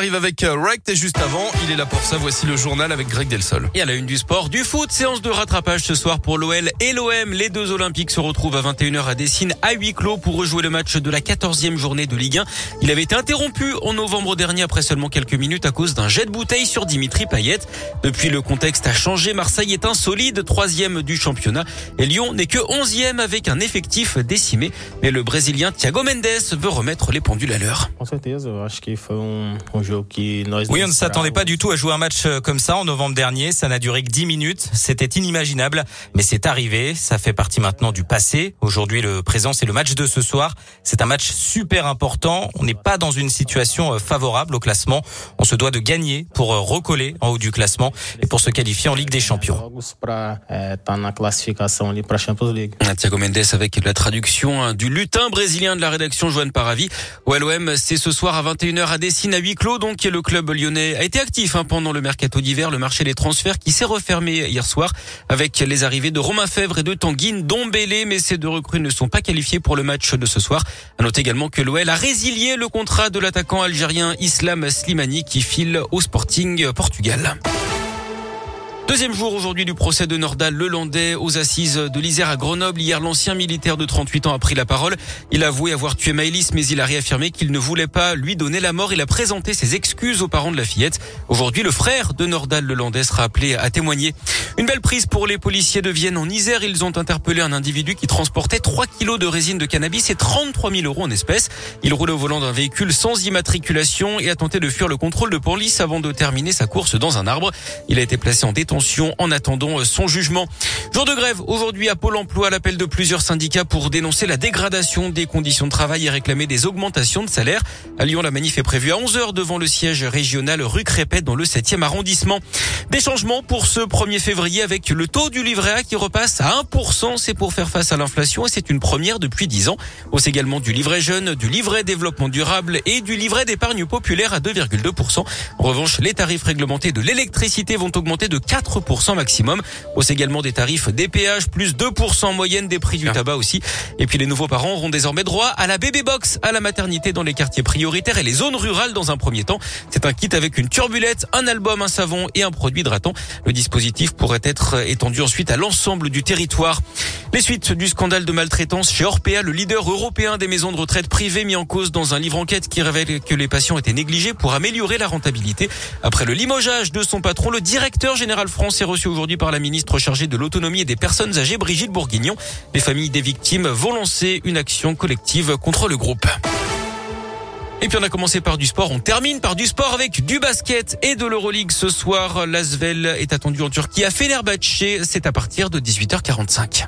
arrive avec euh, Rect et juste avant, il est là pour ça. Voici le journal avec Greg Delsol. Et à la une du sport, du foot, séance de rattrapage ce soir pour l'OL et l'OM. Les deux Olympiques se retrouvent à 21h à Dessine à huis clos pour rejouer le match de la 14e journée de Ligue 1. Il avait été interrompu en novembre dernier après seulement quelques minutes à cause d'un jet de bouteille sur Dimitri Payet. Depuis, le contexte a changé. Marseille est un solide troisième du championnat et Lyon n'est que onzième avec un effectif décimé. Mais le Brésilien Thiago Mendes veut remettre les pendules à l'heure. Oui, on ne s'attendait pas du tout à jouer un match euh, comme ça en novembre dernier. Ça n'a duré que 10 minutes. C'était inimaginable, mais c'est arrivé. Ça fait partie maintenant du passé. Aujourd'hui, le présent, c'est le match de ce soir. C'est un match super important. On n'est pas dans une situation euh, favorable au classement. On se doit de gagner pour euh, recoller en haut du classement et pour se qualifier en Ligue des Champions. Thiago Mendes avec la traduction hein, du lutin brésilien de la rédaction Joanne Paravi. Au LOM, c'est ce soir à 21h à Dessine à huis clos. Donc le club lyonnais a été actif hein, pendant le mercato d'hiver, le marché des transferts qui s'est refermé hier soir avec les arrivées de Romain Fèvre et de Tanguy Dombélé. Mais ces deux recrues ne sont pas qualifiées pour le match de ce soir. À noter également que l'OL a résilié le contrat de l'attaquant algérien Islam Slimani qui file au Sporting Portugal. Deuxième jour aujourd'hui du procès de Nordal Lelandais aux assises de l'Isère à Grenoble. Hier, l'ancien militaire de 38 ans a pris la parole. Il a avoué avoir tué Maëlys, mais il a réaffirmé qu'il ne voulait pas lui donner la mort. Il a présenté ses excuses aux parents de la fillette. Aujourd'hui, le frère de Nordal Lelandais sera appelé à témoigner. Une belle prise pour les policiers de Vienne en Isère. Ils ont interpellé un individu qui transportait 3 kilos de résine de cannabis et 33 000 euros en espèces. Il roulait au volant d'un véhicule sans immatriculation et a tenté de fuir le contrôle de police avant de terminer sa course dans un arbre. Il a été placé en détention en attendant son jugement. Jour de grève aujourd'hui à Pôle emploi, l'appel de plusieurs syndicats pour dénoncer la dégradation des conditions de travail et réclamer des augmentations de salaire. À Lyon, la manif est prévue à 11h devant le siège régional rue Crépet dans le 7e arrondissement. Des changements pour ce 1er février avec le taux du livret A qui repasse à 1%. C'est pour faire face à l'inflation et c'est une première depuis 10 ans. Hausse également du livret jeune, du livret développement durable et du livret d'épargne populaire à 2,2%. En revanche, les tarifs réglementés de l'électricité vont augmenter de 4 maximum. Hausse également des tarifs des péages, plus 2% en moyenne des prix du tabac aussi. Et puis les nouveaux parents auront désormais droit à la bébé box, à la maternité dans les quartiers prioritaires et les zones rurales dans un premier temps. C'est un kit avec une turbulette, un album, un savon et un produit hydratant. Le dispositif pourrait être étendu ensuite à l'ensemble du territoire. Les suites du scandale de maltraitance chez Orpea, le leader européen des maisons de retraite privées mis en cause dans un livre enquête qui révèle que les patients étaient négligés pour améliorer la rentabilité. Après le limogeage de son patron, le directeur général France est reçu aujourd'hui par la ministre chargée de l'autonomie et des personnes âgées, Brigitte Bourguignon. Les familles des victimes vont lancer une action collective contre le groupe. Et puis on a commencé par du sport, on termine par du sport avec du basket et de l'Euroleague ce soir. L'Asvel est attendu en Turquie à Fenerbahçe, c'est à partir de 18h45.